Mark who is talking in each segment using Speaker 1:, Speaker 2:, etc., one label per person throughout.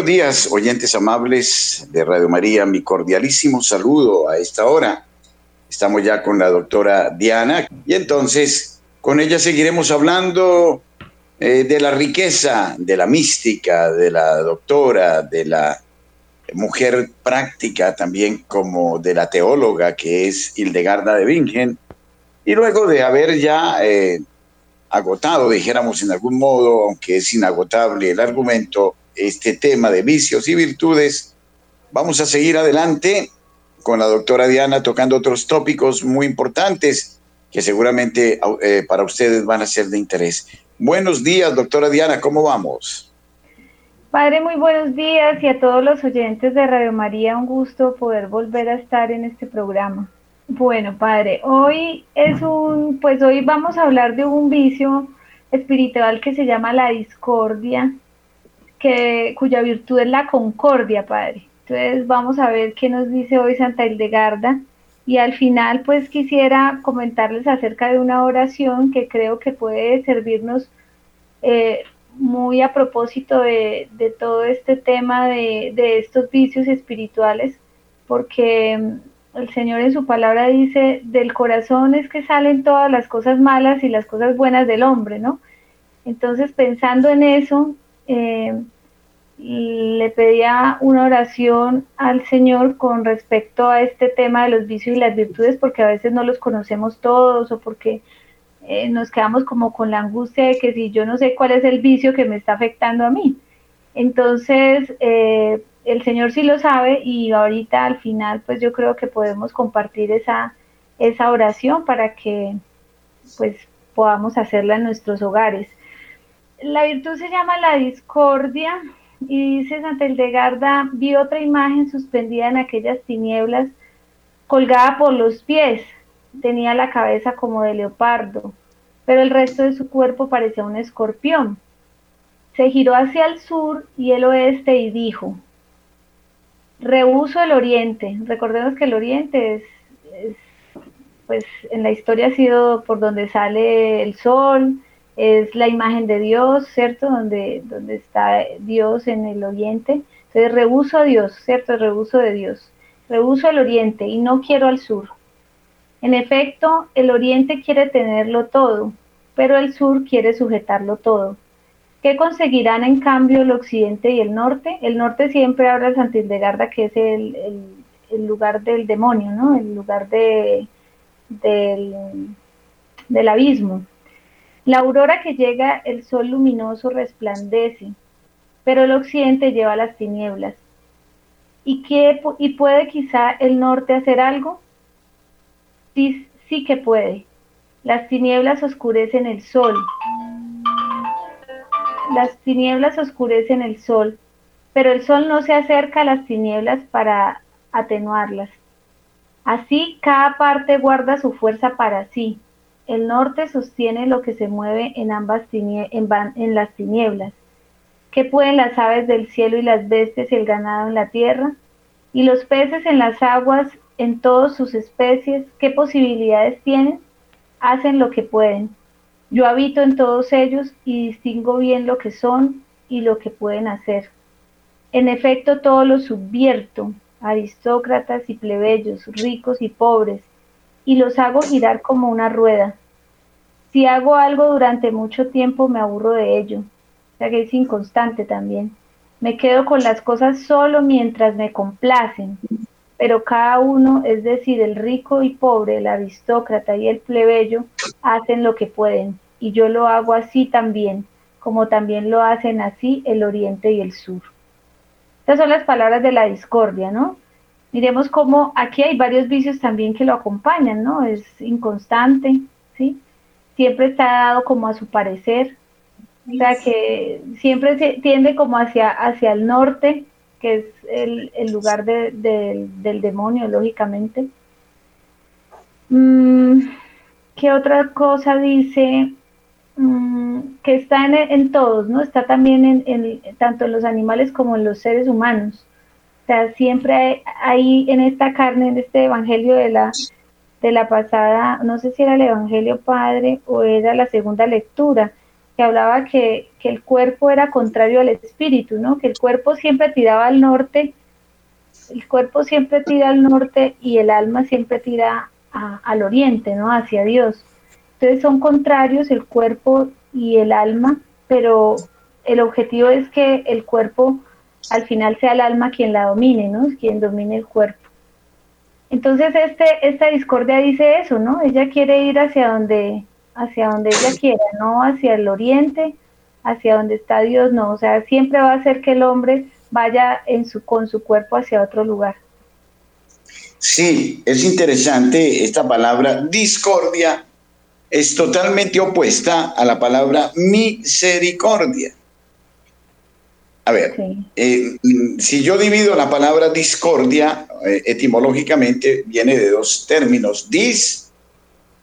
Speaker 1: Buenos días, oyentes amables de Radio María. Mi cordialísimo saludo a esta hora. Estamos ya con la doctora Diana y entonces con ella seguiremos hablando eh, de la riqueza, de la mística, de la doctora, de la mujer práctica también como de la teóloga que es Hildegarda de Bingen. Y luego de haber ya eh, agotado, dijéramos en algún modo, aunque es inagotable el argumento, este tema de vicios y virtudes, vamos a seguir adelante con la doctora Diana tocando otros tópicos muy importantes que seguramente eh, para ustedes van a ser de interés. Buenos días, doctora Diana, ¿cómo vamos?
Speaker 2: Padre, muy buenos días y a todos los oyentes de Radio María, un gusto poder volver a estar en este programa. Bueno, padre, hoy es un, pues hoy vamos a hablar de un vicio espiritual que se llama la discordia, cuya virtud es la concordia, Padre. Entonces vamos a ver qué nos dice hoy Santa Hildegarda. Y al final, pues quisiera comentarles acerca de una oración que creo que puede servirnos eh, muy a propósito de, todo este tema de, de, estos vicios espirituales, porque mm, el Señor en su palabra dice, del corazón es que salen todas las cosas malas y las cosas buenas del hombre, ¿no? Entonces, pensando en eso, eh, le pedía una oración al Señor con respecto a este tema de los vicios y las virtudes, porque a veces no los conocemos todos o porque eh, nos quedamos como con la angustia de que si yo no sé cuál es el vicio que me está afectando a mí. Entonces, eh, el Señor sí lo sabe y ahorita al final, pues yo creo que podemos compartir esa, esa oración para que pues podamos hacerla en nuestros hogares la virtud se llama la discordia y dice Santa Hildegarda, vi otra imagen suspendida en aquellas tinieblas, colgada por los pies, tenía la cabeza como de leopardo, pero el resto de su cuerpo parecía un escorpión. Se giró hacia el sur y el oeste y dijo, rehuso el oriente. Recordemos que el oriente es, es, pues en la historia ha sido por donde sale el sol, es la imagen de Dios, ¿cierto? Donde, donde está Dios en el oriente. Entonces, rehuso a Dios, ¿cierto? Rehuso de Dios. Rehuso al oriente y no quiero al sur. En efecto, el oriente quiere tenerlo todo, pero el sur quiere sujetarlo todo. ¿Qué conseguirán en cambio el occidente y el norte? El norte siempre habla de Santa Hildegarda, que es el, el, lugar del demonio, ¿no? El lugar de, del, del abismo. La aurora que llega, el sol luminoso resplandece, pero el occidente lleva las tinieblas. ¿Y, qué, y puede quizá el norte hacer algo? Sí, sí que puede. Las tinieblas oscurecen el sol. Las tinieblas oscurecen el sol, pero el sol no se acerca a las tinieblas para atenuarlas. Así cada parte guarda su fuerza para sí, el norte sostiene lo que se mueve en ambas en, las tinieblas. ¿Qué pueden las aves del cielo y las bestias y el ganado en la tierra? Y los peces en las aguas, en todas sus especies, ¿qué posibilidades tienen? Hacen lo que pueden. Yo habito en todos ellos y distingo bien lo que son y lo que pueden hacer. En efecto, todo lo subvierto, aristócratas y plebeyos, ricos y pobres, y los hago girar como una rueda. Si hago algo durante mucho tiempo me aburro de ello, o sea que es inconstante también. Me quedo con las cosas solo mientras me complacen, pero cada uno, es decir, el rico y pobre, el aristócrata y el plebeyo, hacen lo que pueden, y yo lo hago así también, como también lo hacen así el oriente y el sur. Estas son las palabras de la discordia, ¿no? Miremos cómo aquí hay varios vicios también que lo acompañan, ¿no? Es inconstante, ¿sí? Siempre está dado como a su parecer, o sea que siempre se tiende como hacia, hacia el norte, que es el, lugar del demonio, lógicamente. Mm, ¿Qué otra cosa dice? Mm, que está en, todos, ¿no? Está también en, tanto en los animales como en los seres humanos sea, siempre hay, en esta carne, en este evangelio de la, de la pasada, no sé si era el evangelio padre o era la segunda lectura, que hablaba que, el cuerpo era contrario al espíritu, ¿no? Que el cuerpo siempre tiraba al norte, el cuerpo siempre tira al norte y el alma siempre tira al oriente, ¿no? Hacia Dios. Entonces son contrarios el cuerpo y el alma, pero el objetivo es que el cuerpo al final sea el alma quien la domine, ¿no? Quien domine el cuerpo. Entonces este, esta discordia dice eso, ¿no? Ella quiere ir hacia donde, hacia donde ella quiera, no hacia el oriente, hacia donde está Dios, no. O sea, siempre va a hacer que el hombre vaya en su, con su cuerpo hacia otro lugar.
Speaker 1: Sí, es interesante esta palabra discordia es totalmente opuesta a la palabra misericordia. A ver, eh, si yo divido la palabra discordia, eh, etimológicamente viene de dos términos, dis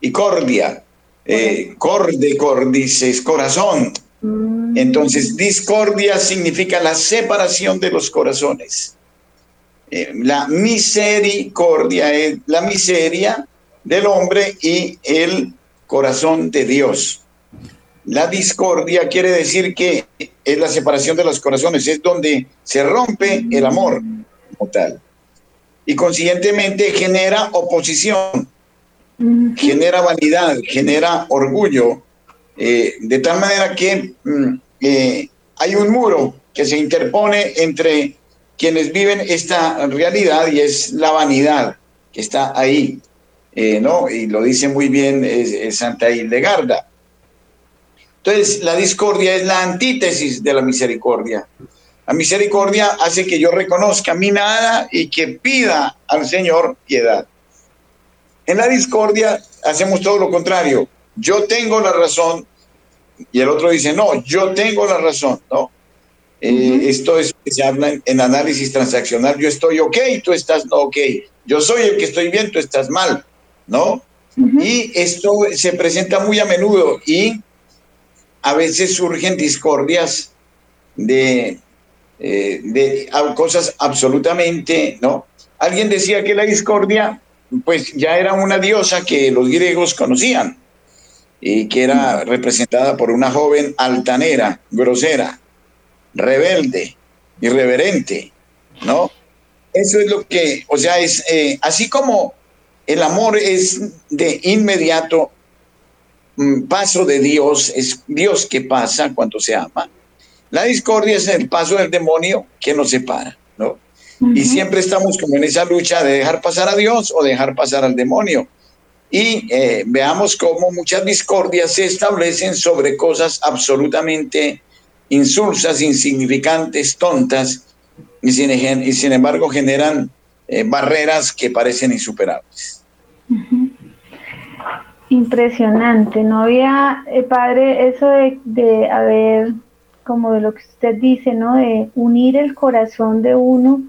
Speaker 1: y cordia. Eh, corde, cordis es corazón. Mm. Entonces, discordia significa la separación de los corazones. la misericordia es la miseria del hombre y el corazón de Dios. La discordia quiere decir que es la separación de los corazones, es donde se rompe el amor como tal. Y consiguientemente genera oposición, genera vanidad, genera orgullo, eh, de tal manera que mm, eh, hay un muro que se interpone entre quienes viven esta realidad y es la vanidad que está ahí. Eh, ¿no? Y lo dice muy bien Santa Hildegarda. Entonces, la discordia es la antítesis de la misericordia. La misericordia hace que yo reconozca mi nada y que pida al Señor piedad. En la discordia hacemos todo lo contrario. Yo tengo la razón y el otro dice, no, yo tengo la razón, ¿no? Eh, esto es se habla en, análisis transaccional. Yo estoy ok, tú estás no ok. Yo soy el que estoy bien, tú estás mal. ¿no? Y esto se presenta muy a menudo y a veces surgen discordias de, eh, de cosas absolutamente, ¿no? Alguien decía que la discordia, pues ya era una diosa que los griegos conocían y que era representada por una joven altanera, grosera, rebelde, irreverente, ¿no? Eso es lo que, o sea, es eh, así como el amor es de inmediato paso de Dios, es Dios que pasa cuando se ama. La discordia es el paso del demonio que nos separa, ¿no? Y siempre estamos como en esa lucha de dejar pasar a Dios o dejar pasar al demonio. Y eh, veamos cómo muchas discordias se establecen sobre cosas absolutamente insulsas, insignificantes, tontas, y sin, y sin embargo generan eh, barreras que parecen insuperables.
Speaker 2: Impresionante, no había, eh, padre, eso de, de haber, como de lo que usted dice, ¿no? De unir el corazón de uno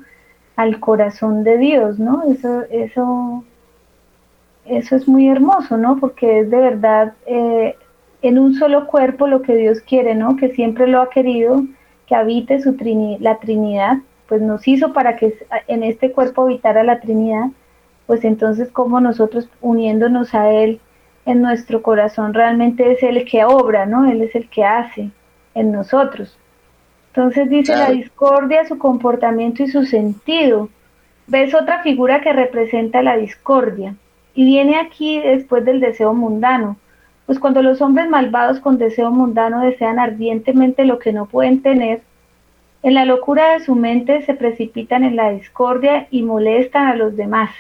Speaker 2: al corazón de Dios, ¿no? Eso, eso, eso es muy hermoso, ¿no? Porque es de verdad eh, en un solo cuerpo lo que Dios quiere, ¿no? Que siempre lo ha querido, que habite su la Trinidad, pues nos hizo para que en este cuerpo habitara la Trinidad pues entonces como nosotros uniéndonos a Él en nuestro corazón realmente es el que obra, ¿no? Él es el que hace en nosotros. Entonces dice la discordia, su comportamiento y su sentido. Ves otra figura que representa la discordia y viene aquí después del deseo mundano. Pues cuando los hombres malvados con deseo mundano desean ardientemente lo que no pueden tener, en la locura de su mente se precipitan en la discordia y molestan a los demás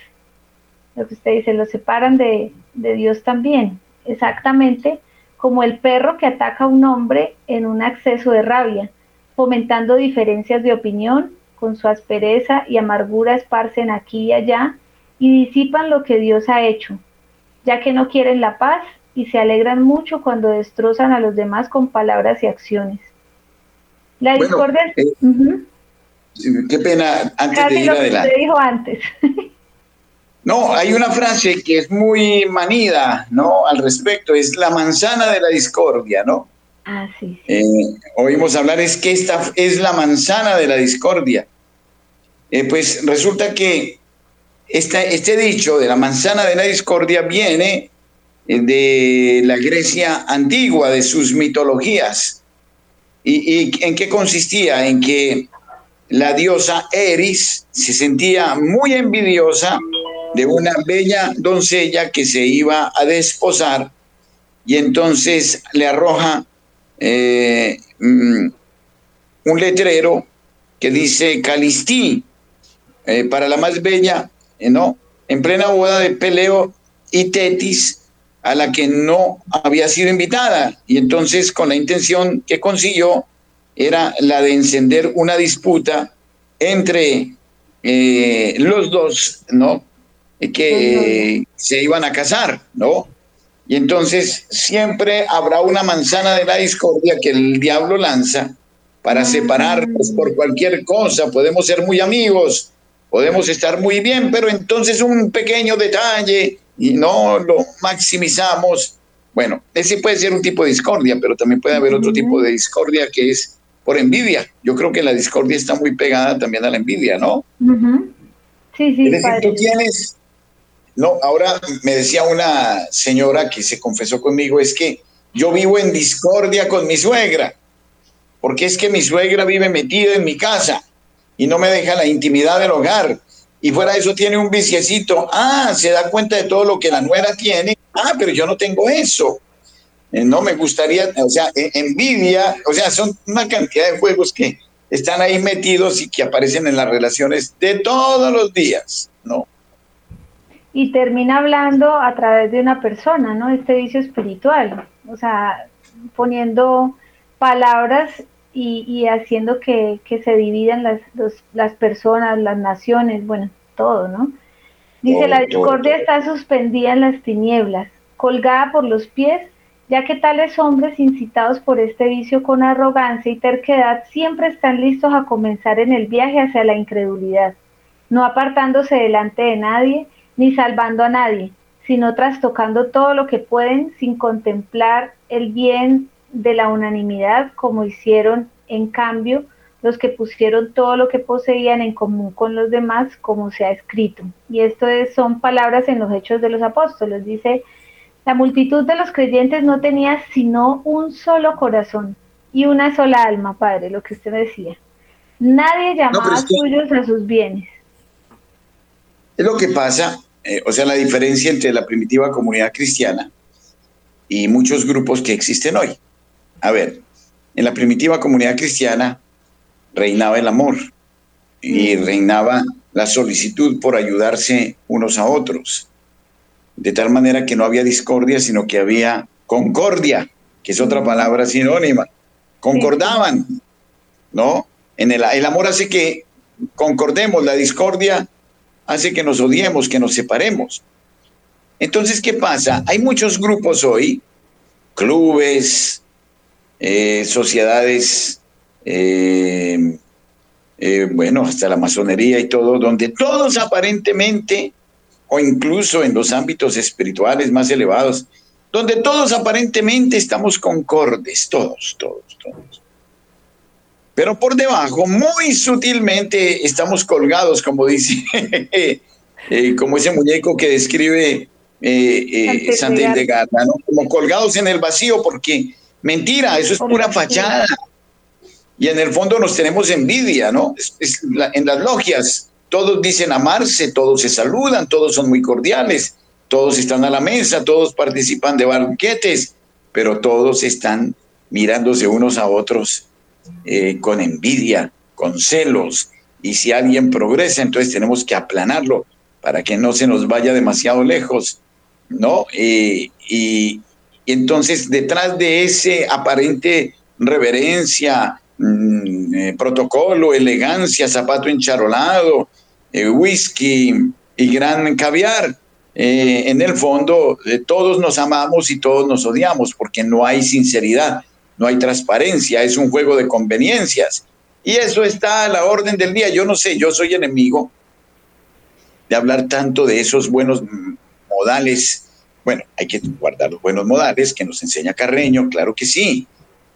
Speaker 2: lo que usted dice, lo separan de, Dios también, exactamente como el perro que ataca a un hombre en un acceso de rabia, fomentando diferencias de opinión, con su aspereza y amargura esparcen aquí y allá y disipan lo que Dios ha hecho, ya que no quieren la paz y se alegran mucho cuando destrozan a los demás con palabras y acciones.
Speaker 1: La discordia... Eh, qué pena, antes de ir adelante.
Speaker 2: dijo antes.
Speaker 1: No, hay una frase que es muy manida, ¿no? Al respecto, es la manzana de la discordia, ¿no?
Speaker 2: Ah, sí.
Speaker 1: Eh, oímos hablar, es que esta es la manzana de la discordia. Eh, pues resulta que este dicho de la manzana de la discordia viene de la Grecia antigua, de sus mitologías. ¿Y, en qué consistía? En que la diosa Eris se sentía muy envidiosa de una bella doncella que se iba a desposar y entonces le arroja eh, mm, un letrero que dice Calistí, eh, para la más bella, eh, ¿no? En plena boda de Peleo y Tetis, a la que no había sido invitada. Y entonces con la intención que consiguió era la de encender una disputa entre eh, los dos, ¿no? Que se iban a casar, ¿no? Y entonces siempre habrá una manzana de la discordia que el diablo lanza para separarnos por cualquier cosa. Podemos ser muy amigos, podemos estar muy bien, pero entonces un pequeño detalle y no lo maximizamos. Bueno, ese puede ser un tipo de discordia, pero también puede haber otro tipo de discordia que es por envidia. Yo creo que la discordia está muy pegada también a la envidia, ¿no? Sí, sí. Es decir, tú tienes, no, ahora me decía una señora que se confesó conmigo, es que yo vivo en discordia con mi suegra, porque es que mi suegra vive metida en mi casa y no me deja la intimidad del hogar y fuera de eso tiene un viciecito. Ah, se da cuenta de todo lo que la nuera tiene. Ah, pero yo no tengo eso. Eh, no me gustaría, o sea, e, envidia, o sea, son una cantidad de juegos que están ahí metidos y que aparecen en las relaciones de todos los días, ¿no?
Speaker 2: Y termina hablando a través de una persona, ¿no? Este vicio espiritual, o sea, poniendo palabras y, haciendo que, se dividan las, las personas, las naciones, bueno, todo, ¿no? Dice, la discordia está suspendida en las tinieblas, colgada por los pies, ya que tales hombres incitados por este vicio con arrogancia y terquedad siempre están listos a comenzar en el viaje hacia la incredulidad, no apartándose delante de nadie, ni salvando a nadie, sino trastocando todo lo que pueden sin contemplar el bien de la unanimidad como hicieron en cambio los que pusieron todo lo que poseían en común con los demás como se ha escrito. Y esto son palabras en los hechos de los apóstoles. Dice, la multitud de los creyentes no tenía sino un solo corazón y una sola alma, Padre, lo que usted decía. Nadie llamaba suyos a sus bienes.
Speaker 1: Es lo que pasa, eh, o sea, la diferencia entre la primitiva comunidad cristiana y muchos grupos que existen hoy. A ver, en la primitiva comunidad cristiana reinaba el amor y mm. reinaba la solicitud por ayudarse unos a otros. De tal manera que no había discordia, sino que había concordia, que es otra mm. palabra sinónima. Concordaban, ¿no? En el, el amor hace que concordemos, la discordia hace que nos odiemos, que nos separemos. Entonces, ¿qué pasa? Hay muchos grupos hoy, clubes, eh, sociedades, eh, eh, bueno, hasta la masonería y todo, donde todos aparentemente, o incluso en los ámbitos espirituales más elevados, donde todos aparentemente estamos concordes, todos, todos, todos. Pero por debajo, muy sutilmente, estamos colgados, como dice, como ese muñeco que describe Santa Hildegard, ¿no? como colgados en el vacío, porque Mentira, eso es pura fachada. Y en el fondo nos tenemos envidia, ¿no? en las logias todos dicen amarse, todos se saludan, todos son muy cordiales, todos están a la mesa, todos participan de banquetes, pero todos están mirándose unos a otros eh, con envidia, con celos. Y si alguien progresa, entonces tenemos que aplanarlo para que no se nos vaya demasiado lejos, ¿no? Eh, y, y entonces, detrás de ese aparente reverencia, mm, eh, protocolo, elegancia, zapato encharolado, eh, whisky y gran caviar, en el fondo todos nos amamos y todos nos odiamos porque no hay sinceridad, no hay transparencia, es un juego de conveniencias. Y eso está a la orden del día. Yo no sé, yo soy enemigo de hablar tanto de esos buenos modales bueno, hay que guardar los buenos modales que nos enseña Carreño, claro que sí,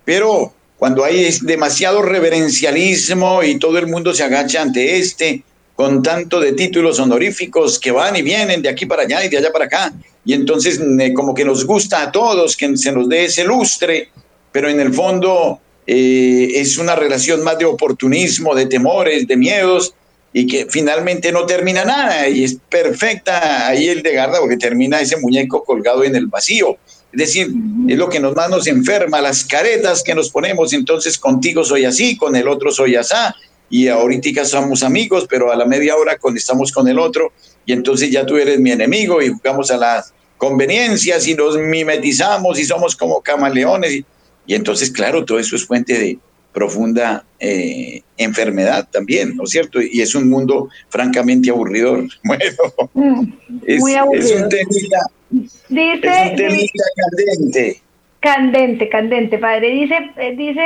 Speaker 1: pero cuando hay demasiado reverencialismo y todo el mundo se agacha ante este, con tanto de títulos honoríficos que van y vienen de aquí para allá y de allá para acá. Y entonces como que nos gusta a todos que se nos dé ese lustre, pero en el fondo eh, es una relación más de oportunismo, de temores, de miedos, y que finalmente no termina nada. Y es perfecta ahí el de Garda porque termina ese muñeco colgado en el vacío. Es decir, es lo que nos más nos enferma, las caretas que nos ponemos. Entonces, contigo soy así, con el otro soy asá, y ahorita somos amigos, pero a la media hora cuando estamos con el otro, y entonces ya tú eres mi enemigo y jugamos a las conveniencias y nos mimetizamos y somos como camaleones. Y, entonces, claro, todo eso es fuente de, profunda eh, enfermedad también, ¿no es cierto? Y es un mundo francamente aburridor. Bueno, mm, es, un temita,
Speaker 2: dice, candente. Candente, candente, padre. Dice, eh, dice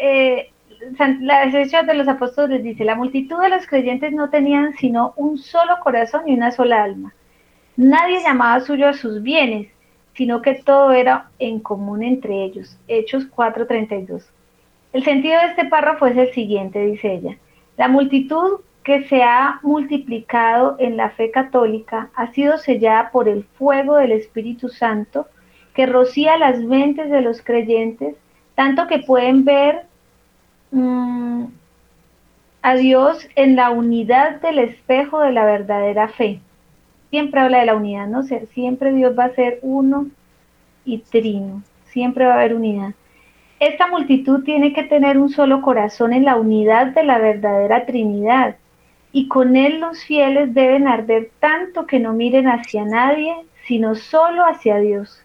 Speaker 2: eh, la excepción de los apóstoles dice, la multitud de los creyentes no tenían sino un solo corazón y una sola alma. Nadie llamaba suyo a sus bienes, sino que todo era en común entre ellos. Hechos 4:32. El sentido de este párrafo es el siguiente, dice ella. La multitud que se ha multiplicado en la fe católica ha sido sellada por el fuego del Espíritu Santo que rocía las mentes de los creyentes, tanto que pueden ver mm, a Dios en la unidad del espejo de la verdadera fe. Siempre habla de la unidad, ¿no? Siempre Dios va a ser uno y trino, siempre va a haber unidad. Esta multitud tiene que tener un solo corazón en la unidad de la verdadera Trinidad, y con él los fieles deben arder tanto que no miren hacia nadie, sino solo hacia Dios.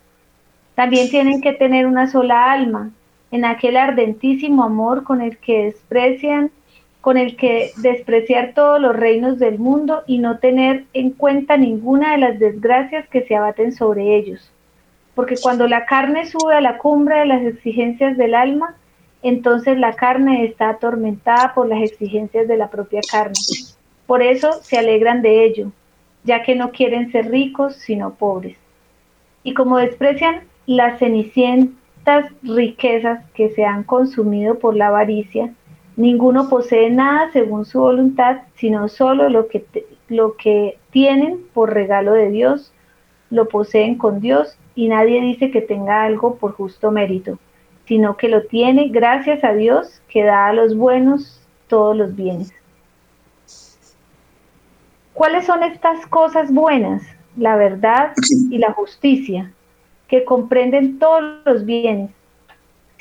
Speaker 2: También tienen que tener una sola alma, en aquel ardentísimo amor con el que desprecian, con el que despreciar todos los reinos del mundo y no tener en cuenta ninguna de las desgracias que se abaten sobre ellos porque cuando la carne sube a la cumbre de las exigencias del alma, entonces la carne está atormentada por las exigencias de la propia carne. Por eso se alegran de ello, ya que no quieren ser ricos, sino pobres. Y como desprecian las cenicientas riquezas que se han consumido por la avaricia, ninguno posee nada según su voluntad, sino solo lo que, lo que tienen por regalo de Dios, lo poseen con Dios y nadie dice que tenga algo por justo mérito, sino que lo tiene gracias a Dios que da a los buenos todos los bienes. ¿Cuáles son estas cosas buenas? La verdad y la justicia, que comprenden todos los bienes.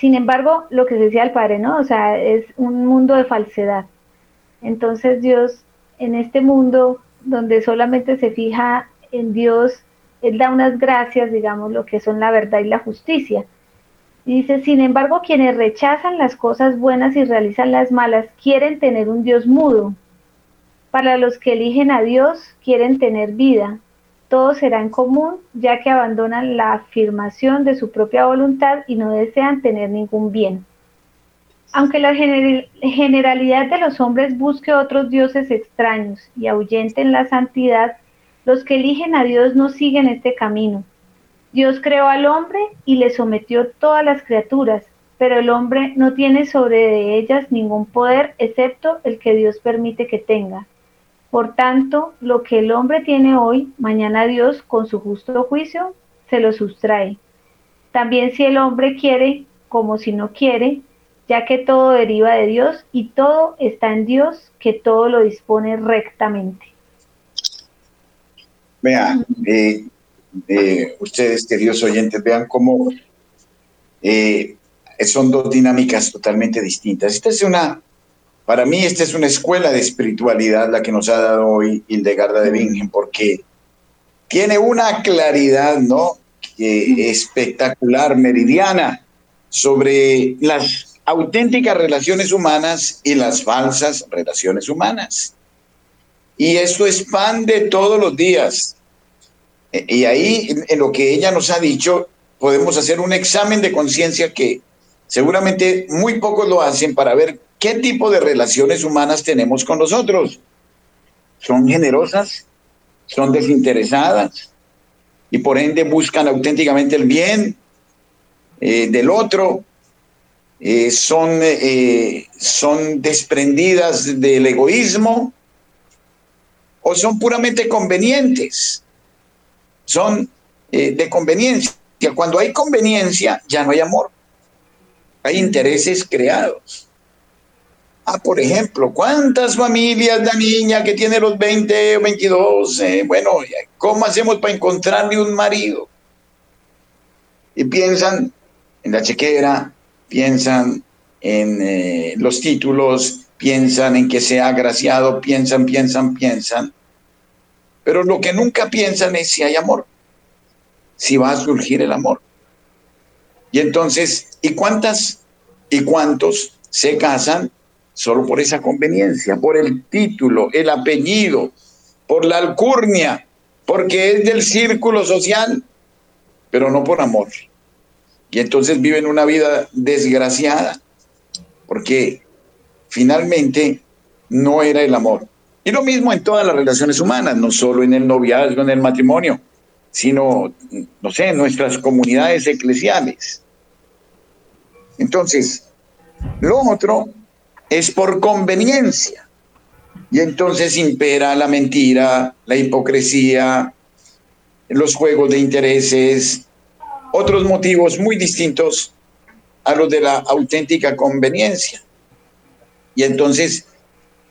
Speaker 2: Sin embargo, lo que decía el Padre, ¿no? O sea, es un mundo de falsedad. Entonces Dios, en este mundo donde solamente se fija en Dios él da unas gracias, digamos, lo que son la verdad y la justicia. Y dice, sin embargo, quienes rechazan las cosas buenas y realizan las malas quieren tener un Dios mudo. Para los que eligen a Dios quieren tener vida. Todo será en común, ya que abandonan la afirmación de su propia voluntad y no desean tener ningún bien. Aunque la generalidad de los hombres busque otros dioses extraños y ahuyenten la santidad, los que eligen a Dios no siguen este camino. Dios creó al hombre y le sometió todas las criaturas, pero el hombre no tiene sobre ellas ningún poder excepto el que Dios permite que tenga. Por tanto, lo que el hombre tiene hoy, mañana Dios, con su justo juicio, se lo sustrae. También si el hombre quiere, como si no quiere, ya que todo deriva de Dios y todo está en Dios, que todo lo dispone rectamente.
Speaker 1: Vean, eh, eh, ustedes, queridos oyentes, vean cómo eh, son dos dinámicas totalmente distintas. Esta es una, para mí, esta es una escuela de espiritualidad la que nos ha dado hoy Hildegarda de Bingen, porque tiene una claridad, ¿no? espectacular, meridiana, sobre las auténticas relaciones humanas y las falsas relaciones humanas. Y eso expande todos los días. Y ahí, en lo que ella nos ha dicho, podemos hacer un examen de conciencia que seguramente muy pocos lo hacen para ver qué tipo de relaciones humanas tenemos con nosotros. ¿Son generosas? ¿Son desinteresadas? Y por ende buscan auténticamente el bien eh, del otro. Eh, son, eh, son desprendidas del egoísmo o son puramente convenientes. Son de conveniencia. Cuando hay conveniencia, ya no hay amor. Hay intereses creados. Ah, por ejemplo, ¿cuántas familias la niña que tiene los 20 o 22? Eh, bueno, ¿cómo hacemos para encontrarle un marido? Y piensan en la chequera, piensan en eh, los títulos, piensan en que sea agraciado, piensan, piensan, piensan. Pero lo que nunca piensan es si hay amor, si va a surgir el amor. Y entonces, ¿y cuántas y cuántos se casan solo por esa conveniencia, por el título, el apellido, por la alcurnia, porque es del círculo social, pero no por amor? Y entonces viven una vida desgraciada, porque finalmente no era el amor. Y lo mismo en todas las relaciones humanas, no solo en el noviazgo, en el matrimonio, sino, no sé, en nuestras comunidades eclesiales. Entonces, lo otro es por conveniencia. Y entonces impera la mentira, la hipocresía, los juegos de intereses, otros motivos muy distintos a los de la auténtica conveniencia. Y entonces,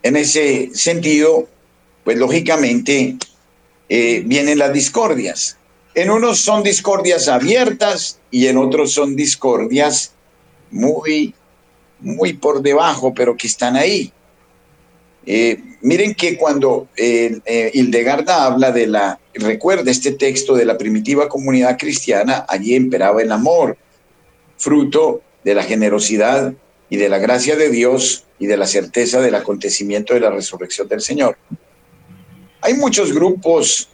Speaker 1: en ese sentido, pues lógicamente eh, vienen las discordias. En unos son discordias abiertas y en otros son discordias muy, muy por debajo, pero que están ahí. Eh, miren que cuando eh, Hildegarda habla de la, recuerda este texto de la primitiva comunidad cristiana, allí imperaba el amor, fruto de la generosidad y de la gracia de Dios y de la certeza del acontecimiento de la resurrección del Señor. Hay muchos grupos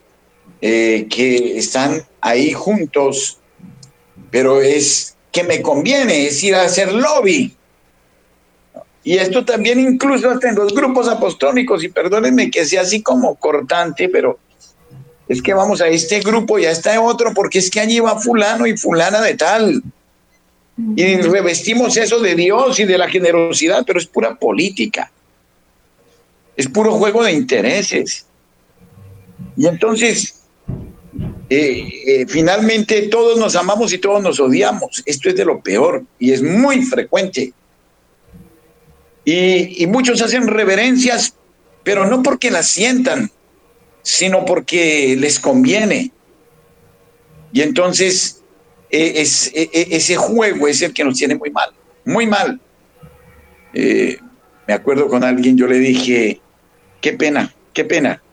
Speaker 1: eh, que están ahí juntos, pero es que me conviene, es ir a hacer lobby. Y esto también incluso hasta en los grupos apostólicos, y perdónenme que sea así como cortante, pero es que vamos a este grupo y a este otro, porque es que allí va fulano y fulana de tal. Y revestimos eso de Dios y de la generosidad, pero es pura política. Es puro juego de intereses. Y entonces, eh, eh, finalmente todos nos amamos y todos nos odiamos. Esto es de lo peor y es muy frecuente. Y, muchos hacen reverencias, pero no porque las sientan, sino porque les conviene. Y entonces e, e, e, ese juego es el que nos tiene muy mal, muy mal. Eh, me acuerdo con alguien, yo le dije, qué pena, qué pena,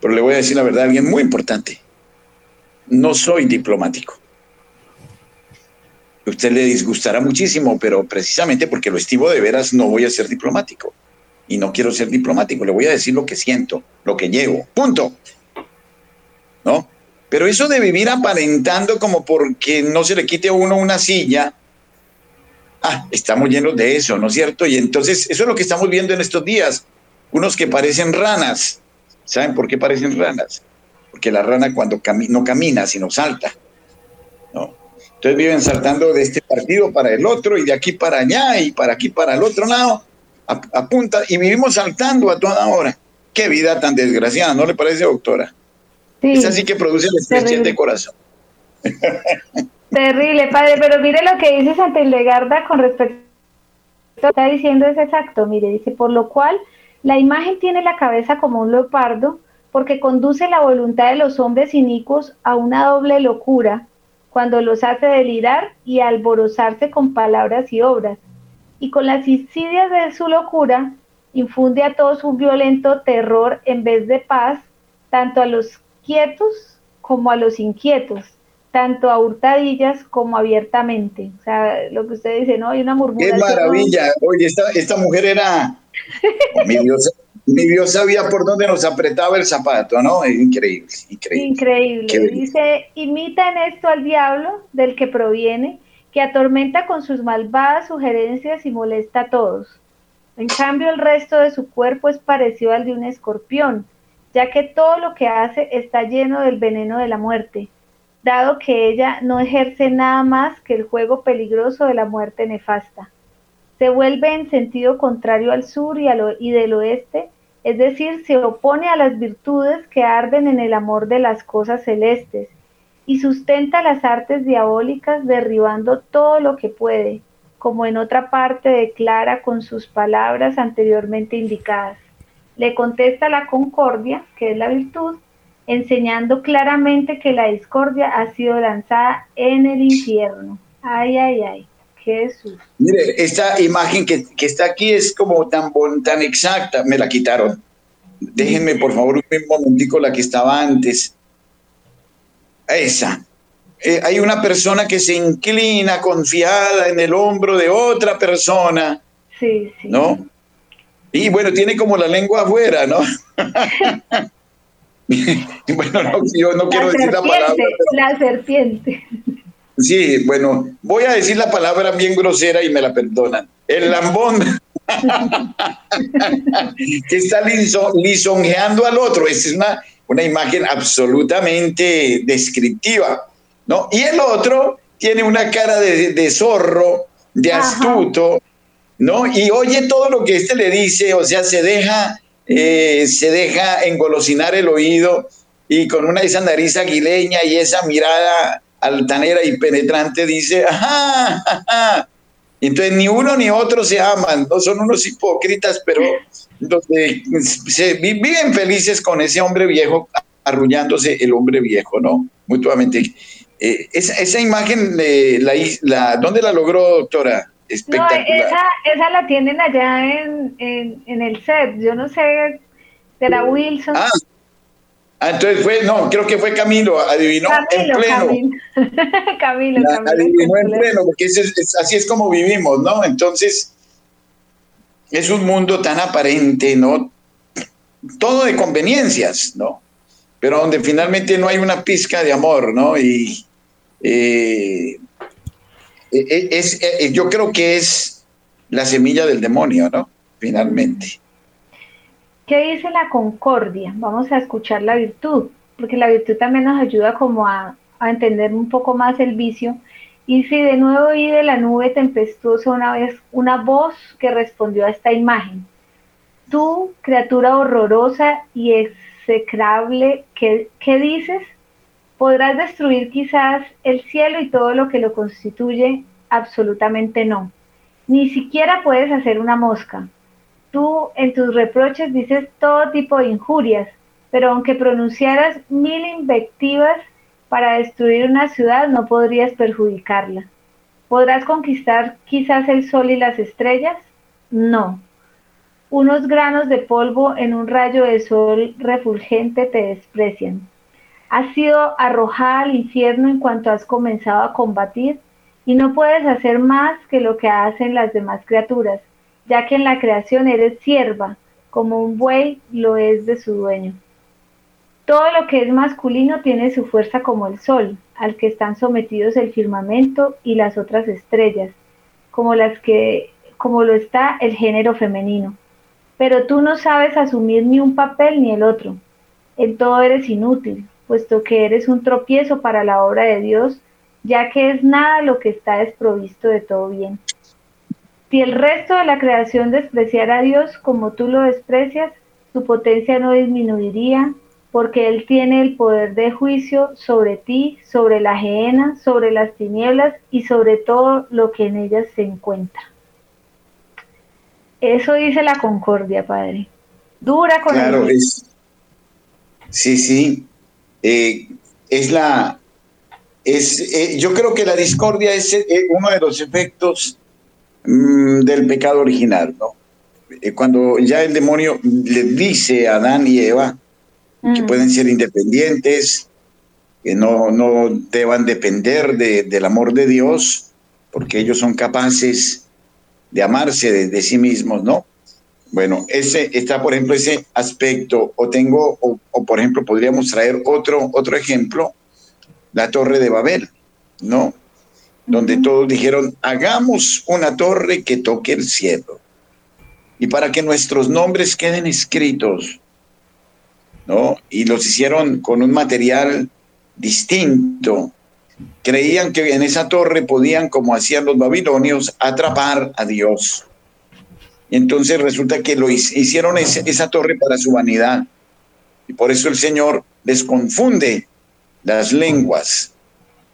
Speaker 1: pero le voy a decir la verdad a alguien muy importante. No soy diplomático. Usted le disgustará muchísimo, pero precisamente porque lo estimo de veras no voy a ser diplomático. Y no quiero ser diplomático, le voy a decir lo que siento, lo que llevo. Punto. ¿No? Pero eso de vivir aparentando como porque no se le quite a uno una silla, ah, estamos llenos de eso, ¿no es cierto? Y entonces eso es lo que estamos viendo en estos días. Unos que parecen ranas. ¿Saben por qué parecen ranas? Porque la rana cuando no camina, sino salta. ¿no? Entonces viven saltando de este partido para el otro y de aquí para allá y para aquí para el otro lado. Apunta y vivimos saltando a toda hora. Qué vida tan desgraciada, ¿no le parece, doctora? es así que produce el de corazón.
Speaker 2: Terrible, padre, pero mire lo que dice Santa Hildegarda con respecto a lo que está diciendo es exacto, mire, dice, por lo cual la imagen tiene la cabeza como un leopardo, porque conduce la voluntad de los hombres inicuos a una doble locura, cuando los hace delirar y alborozarse con palabras y obras, y con las insidias de su locura infunde a todos un violento terror en vez de paz, tanto a los quietos como a los inquietos, tanto a hurtadillas como abiertamente. O sea, lo que usted dice, ¿no? Hay una murmuración.
Speaker 1: ¡Qué maravilla! Oye, esta, esta mujer era... mi, Dios, Dios sabía por dónde nos apretaba el zapato, ¿no? Increíble, increíble.
Speaker 2: Increíble. Dice, imita en esto al diablo del que proviene, que atormenta con sus malvadas sugerencias y molesta a todos. En cambio, el resto de su cuerpo es parecido al de un escorpión, ya que todo lo que hace está lleno del veneno de la muerte, dado que ella no ejerce nada más que el juego peligroso de la muerte nefasta. Se vuelve en sentido contrario al sur y, al del oeste es decir, se opone a las virtudes que arden en el amor de las cosas celestes y sustenta las artes diabólicas derribando todo lo que puede, como en otra parte declara con sus palabras anteriormente indicadas. Le contesta la concordia, que es la virtud, enseñando claramente que la discordia ha sido lanzada en el infierno. Ay, ay, ay. Jesús.
Speaker 1: Mire, esta imagen que, está aquí es como tan, tan exacta. Me la quitaron. Déjenme, por favor, un momentico la que estaba antes. Esa. Eh, hay una persona que se inclina confiada en el hombro de otra persona. Sí, sí. ¿No? Y bueno, tiene como la lengua afuera, ¿no? bueno, no, yo no quiero decir la palabra.
Speaker 2: La serpiente.
Speaker 1: Sí, bueno, voy a decir la palabra bien grosera y me la perdonan. El lambón que está lisonjeando al otro. Esa es una, una imagen absolutamente descriptiva, ¿no? Y el otro tiene una cara de, zorro, de astuto, ¿no? Y oye todo lo que este le dice, o sea, se deja, eh, se deja engolosinar el oído y con una esa nariz aguileña y esa mirada altanera y penetrante dice, ajá, ajá. Entonces ni uno ni otro se aman, no son unos hipócritas, pero se viven felices con ese hombre viejo arrullándose el hombre viejo, ¿no? Mutuamente. Eh, esa, imagen, la, la, ¿dónde la logró, doctora?
Speaker 2: Espectacular. No, esa, la tienen allá en, en, el set. Yo no sé, será Wilson.
Speaker 1: Ah, Ah, entonces fue, no, creo que fue Camilo, adivinó en pleno.
Speaker 2: Camilo, Camilo,
Speaker 1: Adivinó en pleno, porque así es como vivimos, ¿no? Entonces, es un mundo tan aparente, ¿no? Todo de conveniencias, ¿no? Pero donde finalmente no hay una pizca de amor, ¿no? Y eh, e, e, es, e, yo creo que es la semilla del demonio, ¿no? Finalmente.
Speaker 2: ¿Qué dice la concordia? Vamos a escuchar la virtud, porque la virtud también nos ayuda como a, entender un poco más el vicio. Y si de nuevo oí de la nube tempestuosa una vez una voz que respondió a esta imagen. Tú, criatura horrorosa y execrable, ¿qué, ¿qué dices? ¿Podrás destruir quizás el cielo y todo lo que lo constituye? Absolutamente no. Ni siquiera puedes hacer una mosca Tú en tus reproches dices todo tipo de injurias, pero aunque pronunciaras mil invectivas para destruir una ciudad, no podrías perjudicarla. ¿Podrás conquistar quizás el sol y las estrellas? No. Unos granos de polvo en un rayo de sol refulgente te desprecian. Has sido arrojada al infierno en cuanto has comenzado a combatir y no puedes hacer más que lo que hacen las demás criaturas ya que en la creación eres sierva, como un buey lo es de su dueño. Todo lo que es masculino tiene su fuerza como el sol, al que están sometidos el firmamento y las otras estrellas, como las que como lo está el género femenino. Pero tú no sabes asumir ni un papel ni el otro. En todo eres inútil, puesto que eres un tropiezo para la obra de Dios, ya que es nada lo que está desprovisto de todo bien. Si el resto de la creación despreciara a Dios como tú lo desprecias, su potencia no disminuiría, porque Él tiene el poder de juicio sobre ti, sobre la gehenna, sobre las tinieblas y sobre todo lo que en ellas se encuentra. Eso dice la concordia, Padre. Dura con
Speaker 1: claro, es, Sí, sí. Eh, es la. Es, eh, yo creo que la discordia es eh, uno de los efectos Mm, del pecado original, ¿no? Eh, cuando ya el demonio le dice a Adán y Eva que mm. pueden ser independientes, que no, no deban depender del amor de Dios, porque ellos son capaces de amarse de, sí mismos, ¿no? Bueno, ese está, por ejemplo, ese aspecto, o tengo, o, o, por ejemplo, podríamos traer otro, otro ejemplo, la Torre de Babel, ¿no? Donde todos dijeron, hagamos una torre que toque el cielo. Y para que nuestros nombres queden escritos, ¿no? Y los hicieron con un material distinto. Creían que en esa torre podían, como hacían los babilonios, atrapar a Dios. Y entonces resulta que lo hicieron esa torre para su vanidad. Y por eso el Señor les confunde las lenguas.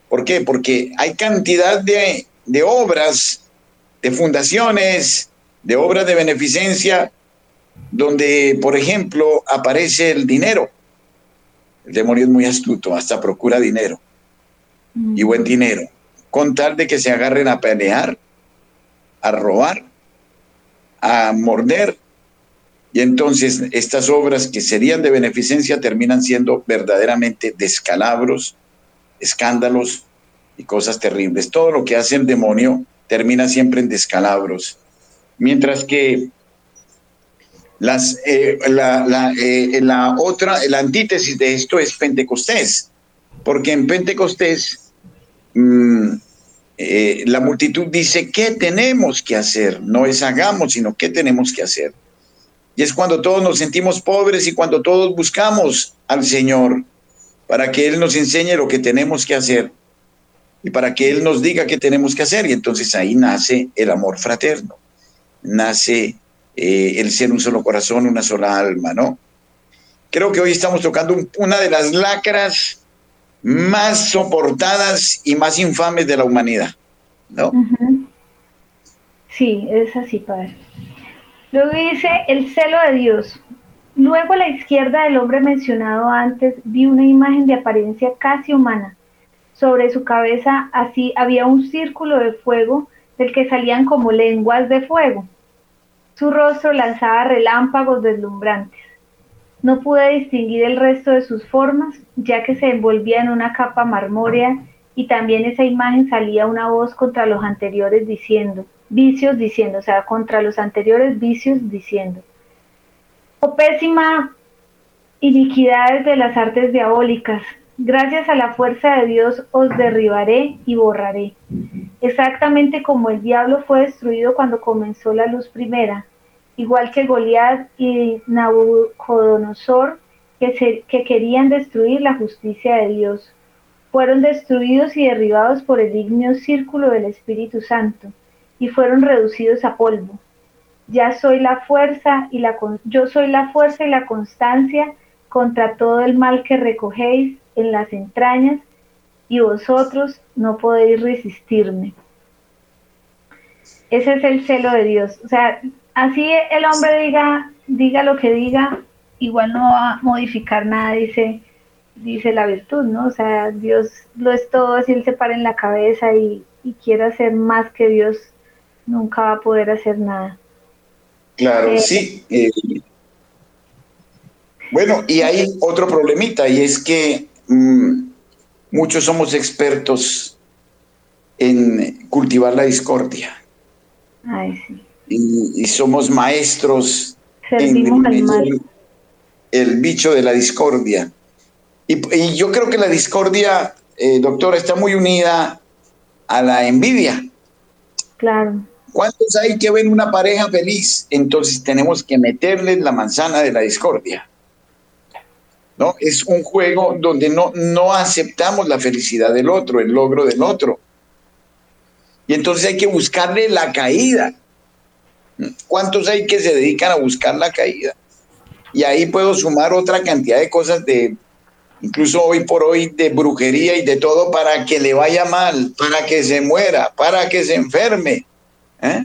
Speaker 1: ¿Por qué? Porque hay cantidad de, de obras, de fundaciones, de obras de beneficencia, donde, por ejemplo, aparece el dinero. El demonio es muy astuto, hasta procura dinero y buen dinero, con tal de que se agarren a pelear, a robar, a morder. Y entonces estas obras que serían de beneficencia terminan siendo verdaderamente descalabros, escándalos y cosas terribles. Todo lo que hace el demonio termina siempre en descalabros. Mientras que las, eh, la, eh, la, otra, la antítesis de esto es Pentecostés, porque en Pentecostés mm, eh, la multitud dice, ¿qué tenemos que hacer? No es hagamos, sino ¿qué tenemos que hacer? Y es cuando todos nos sentimos pobres y cuando todos buscamos al Señor para que Él nos enseñe lo que tenemos que hacer y para que Él nos diga qué tenemos que hacer. Y entonces ahí nace el amor fraterno, nace eh, el ser un solo corazón, una sola alma, ¿no? Creo que hoy estamos tocando una de las lacras más soportadas y más infames de la humanidad, ¿no?
Speaker 2: Sí, es así, padre. Luego dice el celo de Dios. Luego a la izquierda del hombre mencionado antes vi una imagen de apariencia casi humana. Sobre su cabeza así había un círculo de fuego del que salían como lenguas de fuego. Su rostro lanzaba relámpagos deslumbrantes. No pude distinguir el resto de sus formas, ya que se envolvía en una capa marmórea y también esa imagen salía una voz contra los anteriores diciendo, vicios diciendo, o sea, contra los anteriores vicios diciendo. Oh pésima iniquidades de las artes diabólicas, gracias a la fuerza de Dios os derribaré y borraré. Exactamente como el diablo fue destruido cuando comenzó la luz primera, igual que Goliat y Nabucodonosor, que, que querían destruir la justicia de Dios. Fueron destruidos y derribados por el digno círculo del Espíritu Santo, y fueron reducidos a polvo. Ya soy la fuerza y la yo soy la fuerza y la constancia contra todo el mal que recogéis en las entrañas, y vosotros no podéis resistirme. Ese es el celo de Dios. O sea, así el hombre diga, diga lo que diga, igual no va a modificar nada, dice, dice la virtud, ¿no? O sea, Dios lo es todo, si él se para en la cabeza y, quiere hacer más que Dios, nunca va a poder hacer nada.
Speaker 1: Claro, eh, sí. Eh, bueno, y hay otro problemita, y es que mm, muchos somos expertos en cultivar la discordia. Ay, sí y, somos maestros en el, bicho de la discordia. Y, yo creo que la discordia, eh, doctora, está muy unida a la envidia.
Speaker 2: Claro.
Speaker 1: ¿Cuántos hay que ven una pareja feliz? Entonces tenemos que meterles la manzana de la discordia. ¿No? Es un juego donde no, no aceptamos la felicidad del otro, el logro del otro. Y entonces hay que buscarle la caída. ¿Cuántos hay que se dedican a buscar la caída? Y ahí puedo sumar otra cantidad de cosas de, incluso hoy por hoy, de brujería y de todo para que le vaya mal, para que se muera, para que se enferme. ¿Eh?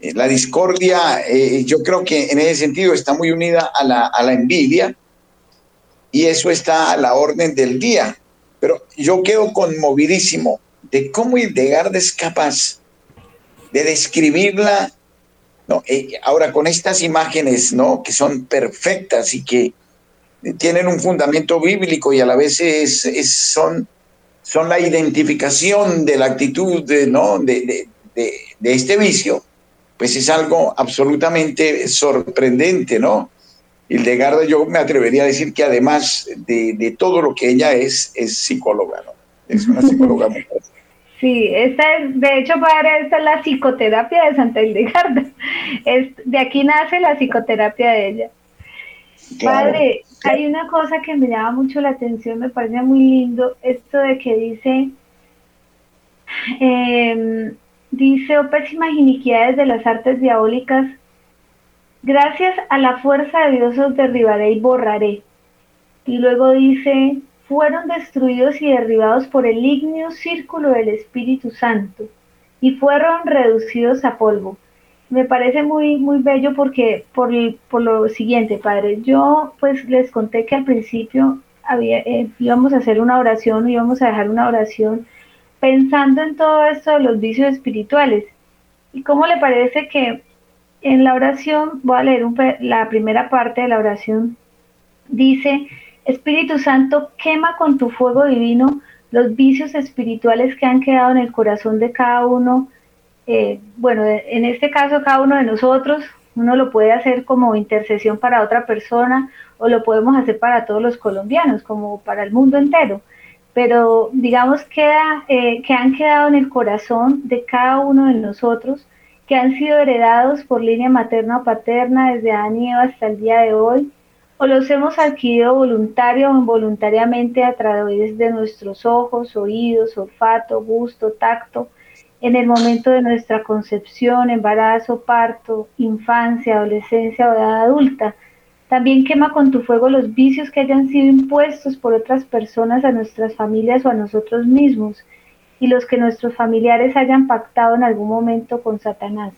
Speaker 1: Eh, la discordia, eh, yo creo que en ese sentido está muy unida a la, envidia y eso está a la orden del día. Pero yo quedo conmovidísimo de cómo Hildegarda es capaz de describirla. ahora, con estas imágenes, ¿no? Que son perfectas y que tienen un fundamento bíblico y a la vez es, son, son la identificación de la actitud de, ¿no? de, de, de, este vicio, pues es algo absolutamente sorprendente, ¿no? Hildegarda, yo me atrevería a decir que además de, todo lo que ella es, es psicóloga, ¿no? Es una psicóloga muy
Speaker 2: Sí, esta es, de hecho, padre, esta es la psicoterapia de Santa Hildegarda. Es, de aquí nace la psicoterapia de ella. Padre, hay una cosa que me llama mucho la atención, me parece muy lindo, esto de que dice, em, dice, oh pésimas iniquidades de las artes diabólicas, gracias a la fuerza de Dios os derribaré y borraré. Y luego dice, fueron destruidos y derribados por el ígneo círculo del Espíritu Santo y fueron reducidos a polvo. Me parece muy, muy bello porque por, por lo siguiente, Padre, yo pues les conté que al principio había, eh, íbamos a hacer una oración, íbamos a dejar una oración pensando en todo esto de los vicios espirituales. ¿Y cómo le parece que en la oración, voy a leer la primera parte de la oración, dice, Espíritu Santo, quema con tu fuego divino los vicios espirituales que han quedado en el corazón de cada uno. Eh, bueno, en este caso cada uno de nosotros, uno lo puede hacer como intercesión para otra persona o lo podemos hacer para todos los colombianos, como para el mundo entero. Pero digamos queda, eh, que han quedado en el corazón de cada uno de nosotros, que han sido heredados por línea materna o paterna desde Adán hasta el día de hoy, o los hemos adquirido voluntario o involuntariamente a través de nuestros ojos, oídos, olfato, gusto, tacto, en el momento de nuestra concepción, embarazo, parto, infancia, adolescencia o edad adulta también quema con tu fuego los vicios que hayan sido impuestos por otras personas a nuestras familias o a nosotros mismos y los que nuestros familiares hayan pactado en algún momento con Satanás.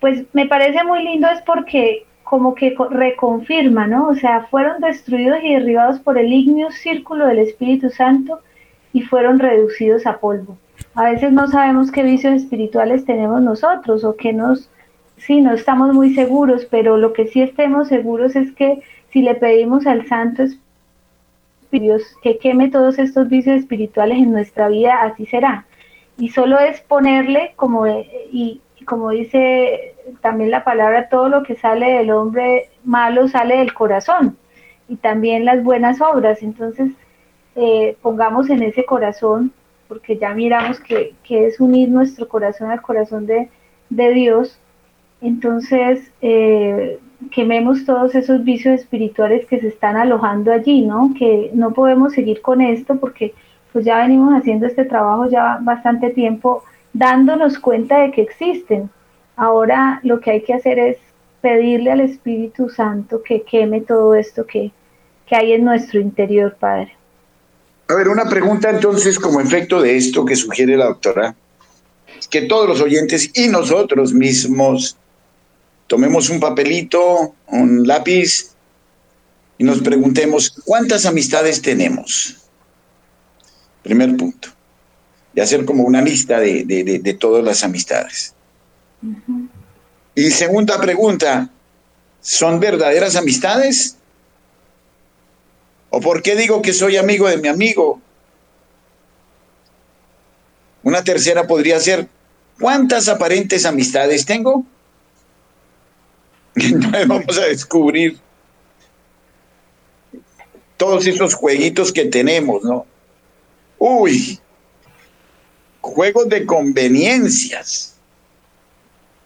Speaker 2: Pues me parece muy lindo es porque como que reconfirma, ¿no? O sea, fueron destruidos y derribados por el ignio círculo del Espíritu Santo y fueron reducidos a polvo. A veces no sabemos qué vicios espirituales tenemos nosotros o qué nos sí, no estamos muy seguros, pero lo que sí estemos seguros es que si le pedimos al Santo Espíritu que queme todos estos vicios espirituales en nuestra vida, así será. Y solo es ponerle, como, y, como dice también la palabra, todo lo que sale del hombre malo sale del corazón y también las buenas obras. Entonces, eh, pongamos en ese corazón, porque ya miramos que, es unir nuestro corazón al corazón de, de Dios, entonces, eh, quememos todos esos vicios espirituales que se están alojando allí, ¿no? Que no podemos seguir con esto porque pues ya venimos haciendo este trabajo ya bastante tiempo dándonos cuenta de que existen. Ahora lo que hay que hacer es pedirle al Espíritu Santo que queme todo esto que, que hay en nuestro interior, Padre.
Speaker 1: A ver, una pregunta entonces como efecto de esto que sugiere la doctora, que todos los oyentes y nosotros mismos tomemos un papelito, un lápiz y nos preguntemos, ¿cuántas amistades tenemos? Primer punto. De hacer como una lista de, todas las amistades. Y segunda pregunta, ¿son verdaderas amistades? ¿O por qué digo que soy amigo de mi amigo? Una tercera podría ser, ¿cuántas aparentes amistades tengo? vamos a descubrir todos esos jueguitos que tenemos, ¿no? Uy, juegos de conveniencias.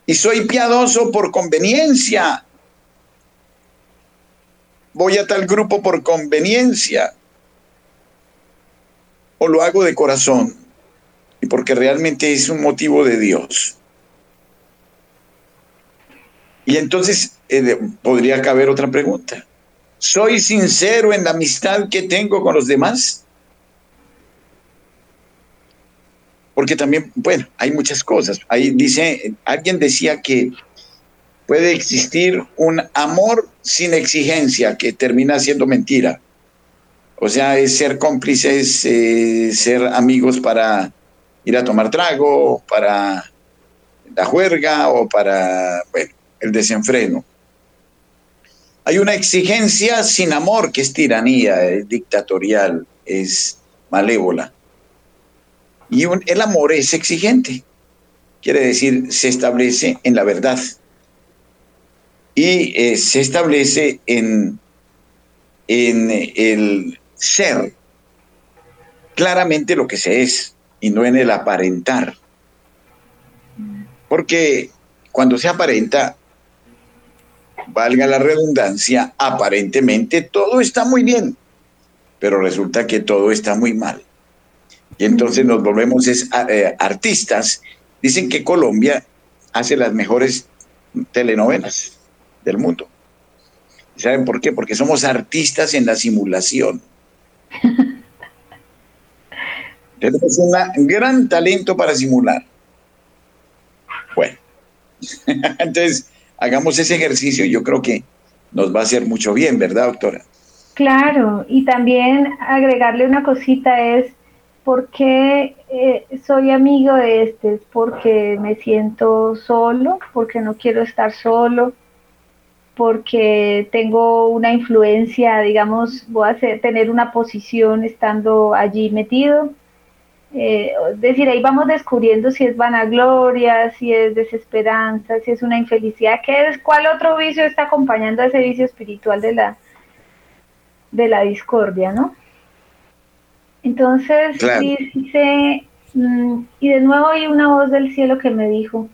Speaker 1: Y soy piadoso por conveniencia. Voy a tal grupo por conveniencia. O lo hago de corazón. Y porque realmente es un motivo de Dios. Y entonces eh, podría caber otra pregunta. ¿Soy sincero en la amistad que tengo con los demás? Porque también, bueno, hay muchas cosas. Ahí dice, alguien decía que puede existir un amor sin exigencia que termina siendo mentira. O sea, es ser cómplices, eh, ser amigos para ir a tomar trago, para la juerga o para, bueno, el desenfreno. Hay una exigencia sin amor que es tiranía, es dictatorial, es malévola. Y el amor es exigente, quiere decir, se establece en la verdad y eh, se establece en, en el ser claramente lo que se es y no en el aparentar. Porque cuando se aparenta, valga la redundancia, aparentemente todo está muy bien, pero resulta que todo está muy mal. Y entonces nos volvemos eh, artistas Dicen que Colombia hace las mejores telenovelas del mundo. ¿Saben por qué? Porque somos artistas en la simulación. Tenemos un gran talento para simular. Bueno, entonces hagamos ese ejercicio. Yo creo que nos va a hacer mucho bien, ¿verdad, doctora?
Speaker 2: Claro, y también agregarle una cosita es, ¿por qué eh, soy amigo de este? Porque me siento solo, porque no quiero estar solo, porque tengo una influencia, digamos, voy a tener una posición estando allí metido. Eh, es decir, ahí vamos descubriendo si es vanagloria, si es desesperanza, si es una infelicidad, ¿qué es, cuál otro vicio está acompañando a ese vicio espiritual de la, de la discordia, ¿no? Entonces, dice, mm, y de nuevo hay una voz del cielo que me dijo,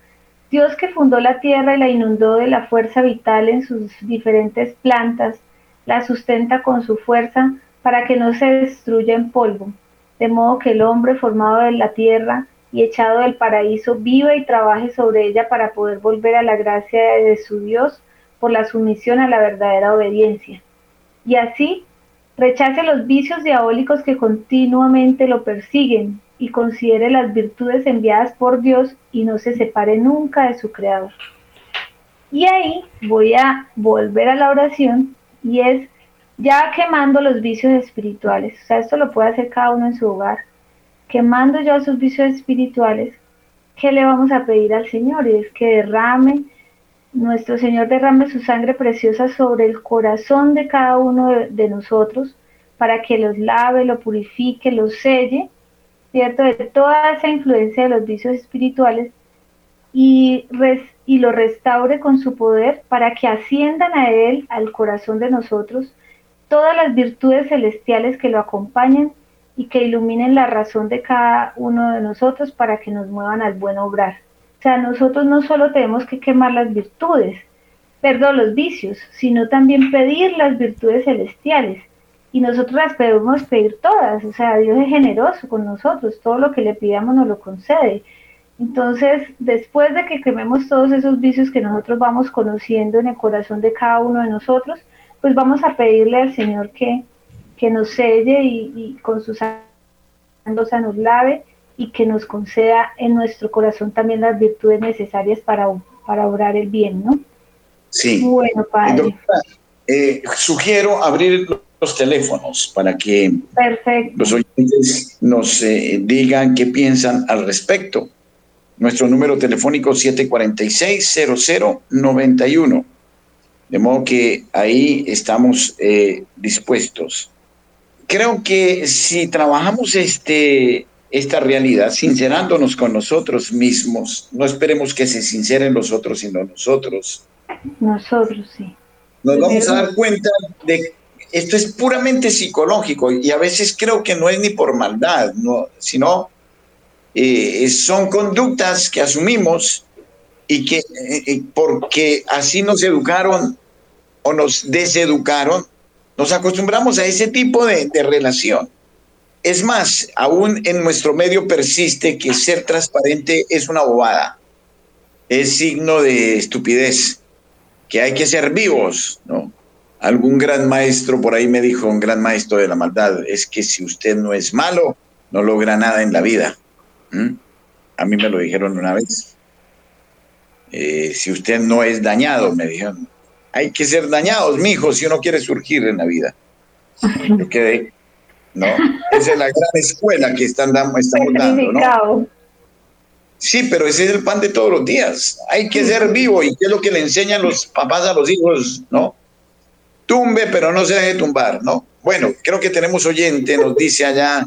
Speaker 2: Dios que fundó la tierra y la inundó de la fuerza vital en sus diferentes plantas, la sustenta con su fuerza para que no se destruya en polvo, de modo que el hombre formado de la tierra y echado del paraíso viva y trabaje sobre ella para poder volver a la gracia de su Dios por la sumisión a la verdadera obediencia. Y así rechace los vicios diabólicos que continuamente lo persiguen y considere las virtudes enviadas por Dios y no se separe nunca de su Creador. Y ahí voy a volver a la oración y es ya quemando los vicios espirituales. O sea, esto lo puede hacer cada uno en su hogar. Quemando ya sus vicios espirituales, ¿qué le vamos a pedir al Señor? Y es que derrame nuestro Señor derrame su sangre preciosa sobre el corazón de cada uno de, nosotros para que los lave, lo purifique, lo selle, ¿cierto? De toda esa influencia de los vicios espirituales y, y lo restaure con su poder para que asciendan a Él, al corazón de nosotros, todas las virtudes celestiales que lo acompañen y que iluminen la razón de cada uno de nosotros para que nos muevan al buen obrar. O sea, nosotros no solo tenemos que quemar las virtudes, perdón, los vicios, sino también pedir las virtudes celestiales. Y nosotros las podemos pedir todas, o sea, Dios es generoso con nosotros, todo lo que le pidamos nos lo concede. Entonces, después de que quememos todos esos vicios que nosotros vamos conociendo en el corazón de cada uno de nosotros, pues vamos a pedirle al Señor que, que nos selle y, y con sus sangre nos lave y que nos conceda en nuestro corazón también las virtudes necesarias para, para obrar el bien, ¿no?
Speaker 1: Sí. Bueno, Padre. Eh, sugiero abrir los teléfonos para que los oyentes nos eh, digan qué piensan al respecto. Nuestro número telefónico 746-0091. De modo que ahí estamos eh, dispuestos. Creo que si trabajamos este, esta realidad, sincerándonos con nosotros mismos. No esperemos que se sinceren los otros, sino nosotros.
Speaker 2: Nosotros, sí.
Speaker 1: Nos vamos a dar cuenta de esto es puramente psicológico y a veces creo que no es ni por maldad, no, sino eh, son conductas que asumimos y que eh, eh, porque así nos educaron o nos deseducaron, nos acostumbramos a ese tipo de relación. Es más, aún en nuestro medio persiste que ser transparente es una bobada, es signo de estupidez, que hay que ser vivos, ¿no? Algún gran maestro por ahí me dijo, un gran maestro de la maldad, es que si usted no es malo, no logra nada en la vida. A mí me lo dijeron una vez. Eh, si usted no es dañado, me dijeron, hay que ser dañados, mijo, si uno quiere surgir en la vida. Yo quedé, ¿no? Esa es la gran escuela que están, estamos dando, ¿no? Sí, pero ese es el pan de todos los días. Hay que ser vivo y qué es lo que le enseñan los papás a los hijos, ¿no? Tumbe, pero no se deje tumbar, ¿no? Bueno, creo que tenemos oyente, nos dice allá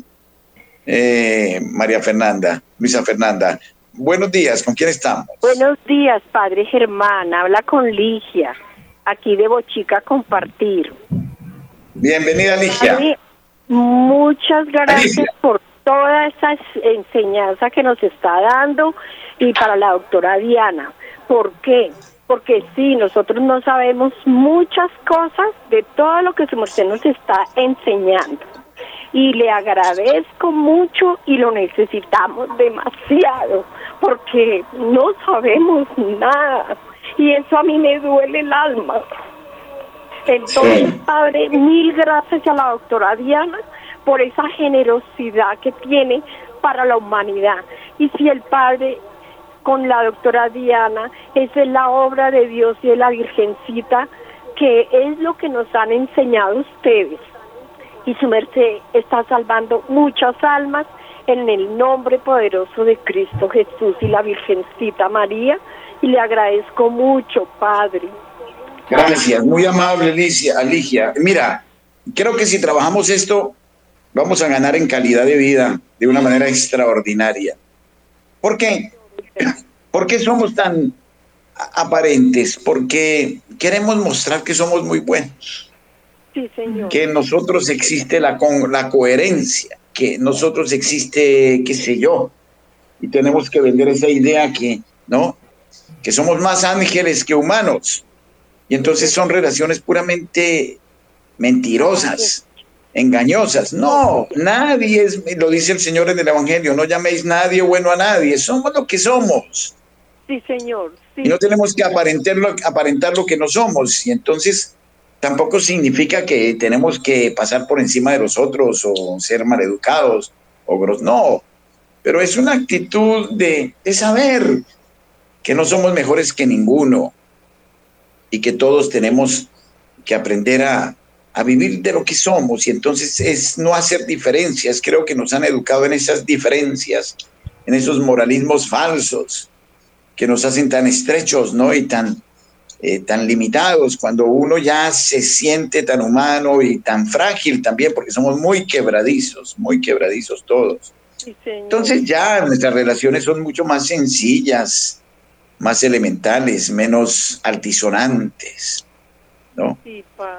Speaker 1: eh, María Fernanda, Luisa Fernanda. Buenos días, ¿con quién estamos?
Speaker 3: Buenos días, padre Germán, habla con Ligia, aquí de Bochica Compartir.
Speaker 1: Bienvenida, Ligia.
Speaker 3: Muchas gracias por toda esa enseñanza que nos está dando y para la doctora Diana. ¿Por qué? Porque sí, nosotros no sabemos muchas cosas de todo lo que su merced nos está enseñando. Y le agradezco mucho y lo necesitamos demasiado, porque no sabemos nada y eso a mí me duele el alma. Entonces, Padre, mil gracias a la doctora Diana por esa generosidad que tiene para la humanidad. Y si el Padre con la doctora Diana es la obra de Dios y de la Virgencita, que es lo que nos han enseñado ustedes. Y su merced está salvando muchas almas en el nombre poderoso de Cristo Jesús y la Virgencita María. Y le agradezco mucho, Padre.
Speaker 1: Gracias, muy amable Alicia. Alicia. Mira, creo que si trabajamos esto, vamos a ganar en calidad de vida de una manera extraordinaria. ¿Por qué? ¿Por qué somos tan aparentes? Porque queremos mostrar que somos muy buenos.
Speaker 3: Sí, señor.
Speaker 1: Que en nosotros existe la, con, la coherencia, que nosotros existe, qué sé yo, y tenemos que vender esa idea que, ¿no? Que somos más ángeles que humanos. Y entonces son relaciones puramente mentirosas, engañosas. No, nadie es, lo dice el Señor en el Evangelio, no llaméis nadie bueno a nadie, somos lo que somos.
Speaker 3: Sí, Señor.
Speaker 1: Y no tenemos que aparentarlo, aparentar lo que no somos. Y entonces tampoco significa que tenemos que pasar por encima de los otros o ser maleducados o gros. No, pero es una actitud de, de saber que no somos mejores que ninguno, y que todos tenemos que aprender a, a vivir de lo que somos y entonces es no hacer diferencias. Creo que nos han educado en esas diferencias, en esos moralismos falsos que nos hacen tan estrechos, ¿no? Y tan, eh, tan limitados cuando uno ya se siente tan humano y tan frágil también, porque somos muy quebradizos, muy quebradizos todos. Entonces ya nuestras relaciones son mucho más sencillas, más elementales, menos altisonantes, ¿no?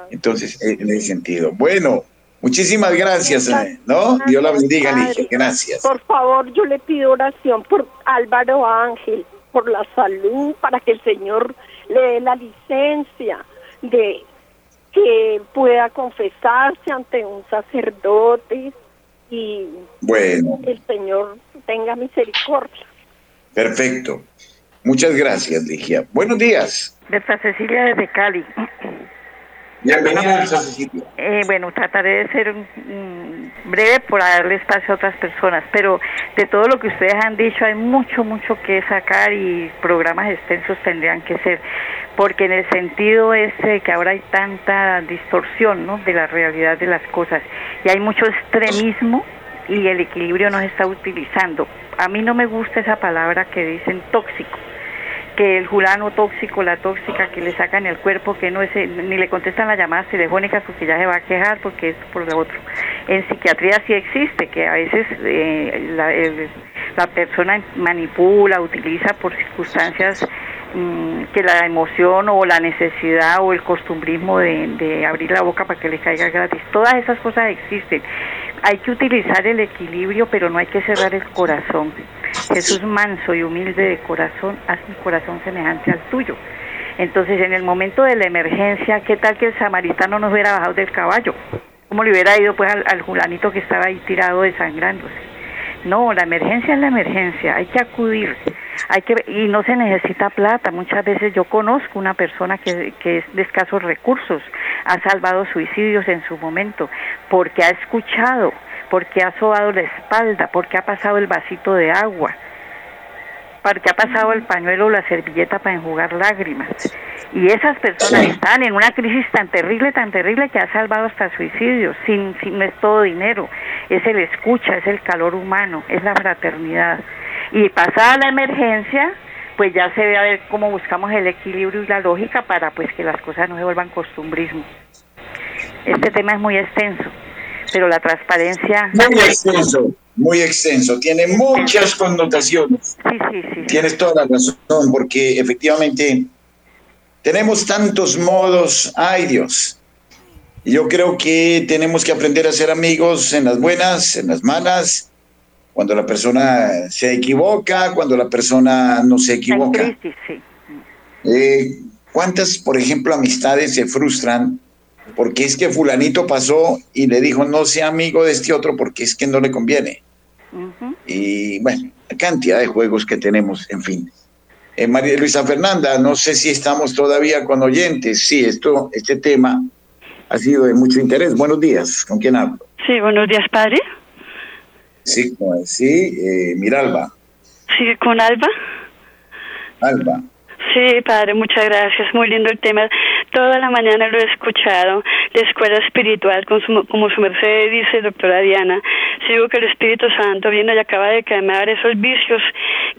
Speaker 1: Entonces, en ese sentido. Bueno, muchísimas gracias, eh, ¿no? Dios la bendiga, Ligia, gracias.
Speaker 3: Por favor, yo le pido oración por Álvaro Ángel, por la salud, para que el Señor le dé la licencia de que pueda confesarse ante un sacerdote y
Speaker 1: bueno.
Speaker 3: el Señor tenga misericordia.
Speaker 1: Perfecto. Muchas gracias, Ligia. Buenos días.
Speaker 4: De Cecilia desde Cali.
Speaker 1: Bienvenida, Cecilia.
Speaker 4: Eh, bueno, trataré de ser breve por darle espacio a otras personas, pero de todo lo que ustedes han dicho hay mucho, mucho que sacar y programas extensos tendrían que ser, porque en el sentido ese que ahora hay tanta distorsión ¿no? de la realidad de las cosas y hay mucho extremismo y el equilibrio no se está utilizando. A mí no me gusta esa palabra que dicen tóxico que el julano tóxico, la tóxica que le sacan el cuerpo, que no es, ni le contestan las llamadas telefónicas porque ya se va a quejar porque es por lo otro. En psiquiatría sí existe, que a veces eh, la, la persona manipula, utiliza por circunstancias mm, que la emoción o la necesidad o el costumbrismo de, de, abrir la boca para que le caiga gratis. Todas esas cosas existen. Hay que utilizar el equilibrio, pero no hay que cerrar el corazón. Jesús manso y humilde de corazón, haz mi corazón semejante al tuyo. Entonces, en el momento de la emergencia, ¿qué tal que el samaritano no hubiera bajado del caballo? ¿Cómo le hubiera ido pues al, al julanito que estaba ahí tirado desangrándose? No, la emergencia es la emergencia, hay que acudir, hay que y no se necesita plata. Muchas veces yo conozco una persona que, que es de escasos recursos, ha salvado suicidios en su momento porque ha escuchado porque ha sobado la espalda, porque ha pasado el vasito de agua, porque ha pasado el pañuelo o la servilleta para enjugar lágrimas. Y esas personas están en una crisis tan terrible, tan terrible que ha salvado hasta suicidios, sin, sin, no es todo dinero, es el escucha, es el calor humano, es la fraternidad. Y pasada la emergencia, pues ya se ve a ver cómo buscamos el equilibrio y la lógica para pues que las cosas no se vuelvan costumbrismo. Este tema es muy extenso pero la transparencia...
Speaker 1: Muy extenso, muy extenso, tiene muchas connotaciones.
Speaker 4: Sí, sí, sí.
Speaker 1: Tienes toda la razón, porque efectivamente tenemos tantos modos, ay Dios. Yo creo que tenemos que aprender a ser amigos en las buenas, en las malas, cuando la persona se equivoca, cuando la persona no se equivoca.
Speaker 4: Sí, sí.
Speaker 1: Eh, ¿Cuántas, por ejemplo, amistades se frustran porque es que fulanito pasó y le dijo no sea amigo de este otro porque es que no le conviene. Y bueno, cantidad de juegos que tenemos, en fin. Eh, María Luisa Fernanda, no sé si estamos todavía con oyentes. Sí, esto, este tema ha sido de mucho interés. Buenos días, ¿con quién hablo?
Speaker 5: Sí, buenos días, padre.
Speaker 1: Sí, sí, eh, Miralba.
Speaker 5: Sí, con Alba.
Speaker 1: Alba.
Speaker 5: Sí, padre, muchas gracias. Muy lindo el tema. Toda la mañana lo he escuchado. La escuela espiritual, como su, como su merced dice, doctora Diana. Sigo que el Espíritu Santo viene y acaba de quemar esos vicios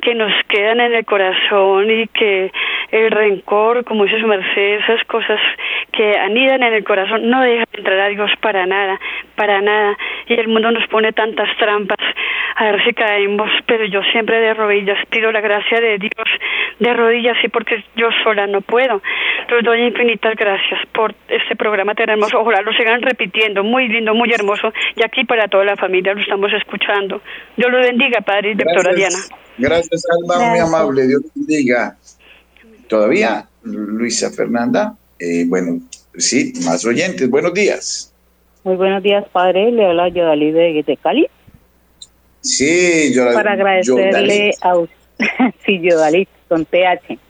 Speaker 5: que nos quedan en el corazón y que el rencor, como dice su merced, esas cosas que anidan en el corazón, no dejan entrar a Dios para nada, para nada. Y el mundo nos pone tantas trampas a ver si caemos, pero yo siempre de rodillas pido la gracia de Dios, de rodillas y porque yo sola no puedo. Les doy infinitas gracias por este programa tan hermoso. Ojalá lo sigan repitiendo, muy lindo, muy hermoso. Y aquí para toda la familia lo estamos escuchando. Dios lo bendiga, Padre y doctora Diana.
Speaker 1: Gracias, Alba, muy amable. Dios bendiga. Todavía, Luisa Fernanda. Eh, bueno, sí, más oyentes. Buenos días.
Speaker 6: Muy buenos días, Padre. Le habla Yodalí de, de Cali.
Speaker 1: Sí, Yodalí.
Speaker 6: Para agradecerle a usted. sí, Yodalí, con TH.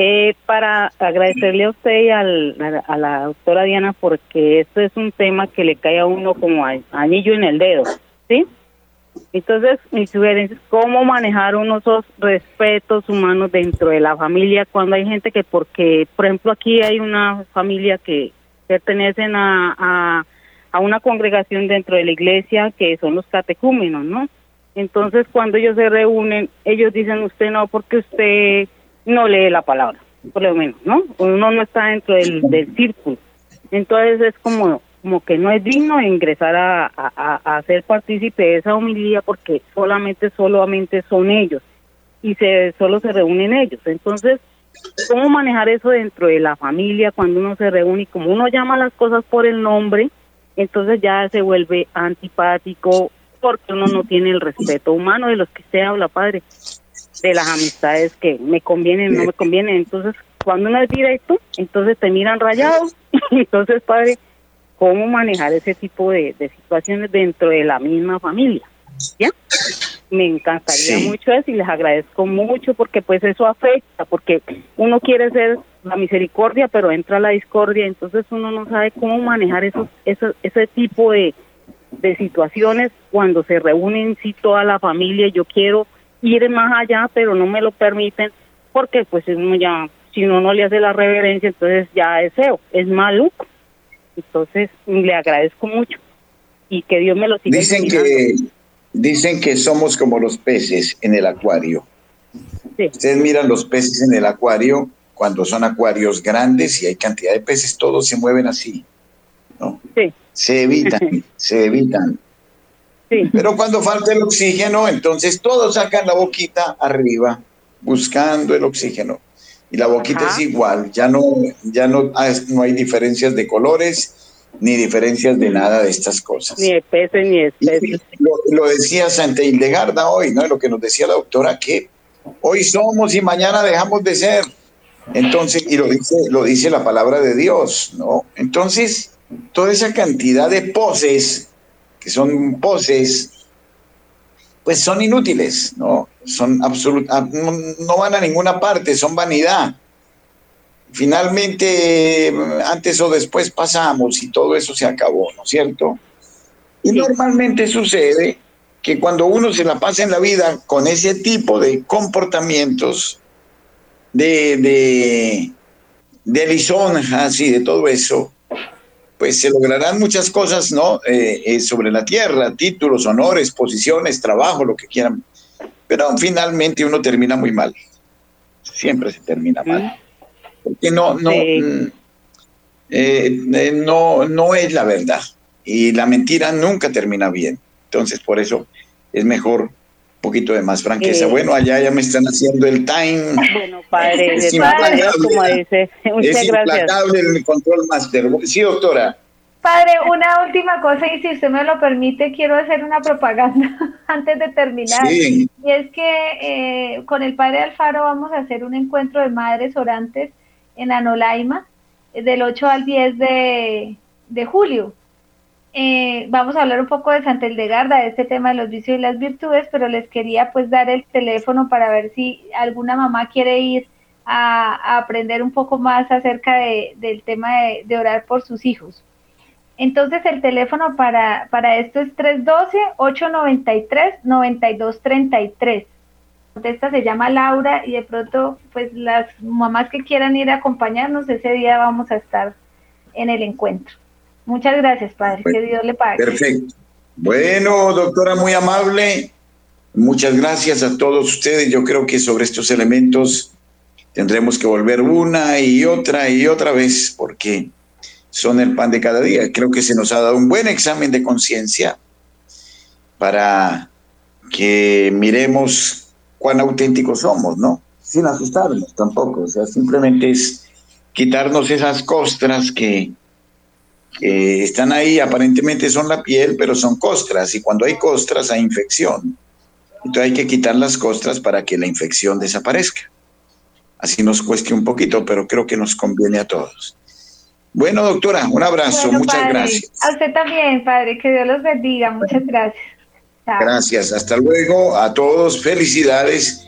Speaker 6: Eh, para agradecerle a usted y al, a, la doctora Diana porque esto es un tema que le cae a uno como anillo en el dedo, ¿sí? Entonces, mi sugerencia es cómo manejar unos respetos humanos dentro de la familia cuando hay gente que, porque, por ejemplo, aquí hay una familia que pertenecen a, a, a una congregación dentro de la iglesia que son los catecúmenos, ¿no? Entonces, cuando ellos se reúnen, ellos dicen, usted no, porque usted no lee la palabra, por lo menos, ¿no? Uno no está dentro del, del círculo. Entonces es como, como que no es digno ingresar a, a, a ser partícipe de esa homilía porque solamente, solamente son ellos y se solo se reúnen ellos. Entonces, ¿cómo manejar eso dentro de la familia cuando uno se reúne y como uno llama las cosas por el nombre, entonces ya se vuelve antipático porque uno no tiene el respeto humano de los que usted habla, padre de las amistades que me convienen, no me convienen. Entonces, cuando uno es directo, entonces te miran rayado. entonces, padre, ¿cómo manejar ese tipo de, situaciones dentro de la misma familia? ¿Ya? Me encantaría mucho eso y les agradezco mucho porque pues eso afecta, porque uno quiere ser la misericordia, pero entra la discordia, entonces uno no sabe cómo manejar esos, esos ese tipo de, de situaciones cuando se reúnen sí toda la familia. Yo quiero ir más allá, pero no me lo permiten porque pues uno ya, si uno no le hace la reverencia, entonces ya deseo, es maluco. Entonces le agradezco mucho y que Dios me lo siga.
Speaker 1: Dicen que dicen que somos como los peces en el acuario. Ustedes miran los peces en el acuario cuando son acuarios grandes y hay cantidad de peces, todos se mueven así, ¿no? Sí. Se evitan, se evitan. Pero cuando falta el oxígeno, entonces todos sacan la boquita arriba buscando el oxígeno. Y la boquita es igual, ya no, ya no, no hay diferencias de colores ni diferencias de nada de estas cosas.
Speaker 6: Ni especie ni especie.
Speaker 1: Lo, decía Santa Hildegarda hoy, ¿no? Lo que nos decía la doctora, que hoy somos y mañana dejamos de ser. Entonces, y lo dice, lo dice la palabra de Dios, ¿no? Entonces, toda esa cantidad de poses que son poses, pues son inútiles, ¿no? Son ah, no, van a ninguna parte, son vanidad. Finalmente, antes o después pasamos y todo eso se acabó, ¿no es cierto? Y normalmente sucede que cuando uno se la pasa en la vida con ese tipo de comportamientos, de, de, de lisonjas y de todo eso, pues se lograrán muchas cosas, ¿no? Eh, eh, sobre la tierra, títulos, honores, posiciones, trabajo, lo que quieran. Pero finalmente uno termina muy mal. Siempre se termina mal. Porque no, no, mm, eh, no, no es la verdad. Y la mentira nunca termina bien. Entonces, por eso es mejor poquito de más franqueza. bueno, allá ya me están haciendo el time.
Speaker 6: Bueno, padre, es implacable, como dice. Muchas
Speaker 1: es implacable el control master. Sí, doctora.
Speaker 2: Padre, una última cosa y si usted me lo permite, quiero hacer una propaganda antes de terminar. Y es que eh, con el padre Alfaro vamos a hacer un encuentro de madres orantes en Anolaima del 8 al 10 de, de julio. Eh, vamos a hablar un poco de Santa Hildegarda, de este tema de los vicios y las virtudes, pero les quería pues dar el teléfono para ver si alguna mamá quiere ir a, aprender un poco más acerca del tema de, orar por sus hijos. Entonces el teléfono para, para esto es 312-893-9233. Esta se llama Laura y de pronto pues las mamás que quieran ir a acompañarnos ese día vamos a estar en el encuentro. Muchas gracias, Padre. que Dios le pague.
Speaker 1: Perfecto. Bueno, doctora, muy amable. Muchas gracias a todos ustedes. Yo creo que sobre estos elementos tendremos que volver una y otra y otra vez porque son el pan de cada día. Creo que se nos ha dado un buen examen de conciencia para que miremos cuán auténticos somos, ¿no? Sin asustarnos tampoco. O sea, simplemente es quitarnos esas costras que que están ahí, aparentemente son la piel, pero son costras, y cuando hay costras hay infección. Entonces hay que quitar las costras para que la infección desaparezca. Así nos cueste un poquito, pero creo que nos conviene a todos. Bueno, doctora, un abrazo, muchas gracias.
Speaker 2: A usted también, padre, que Dios los bendiga, muchas gracias.
Speaker 1: Gracias, hasta luego a todos, felicidades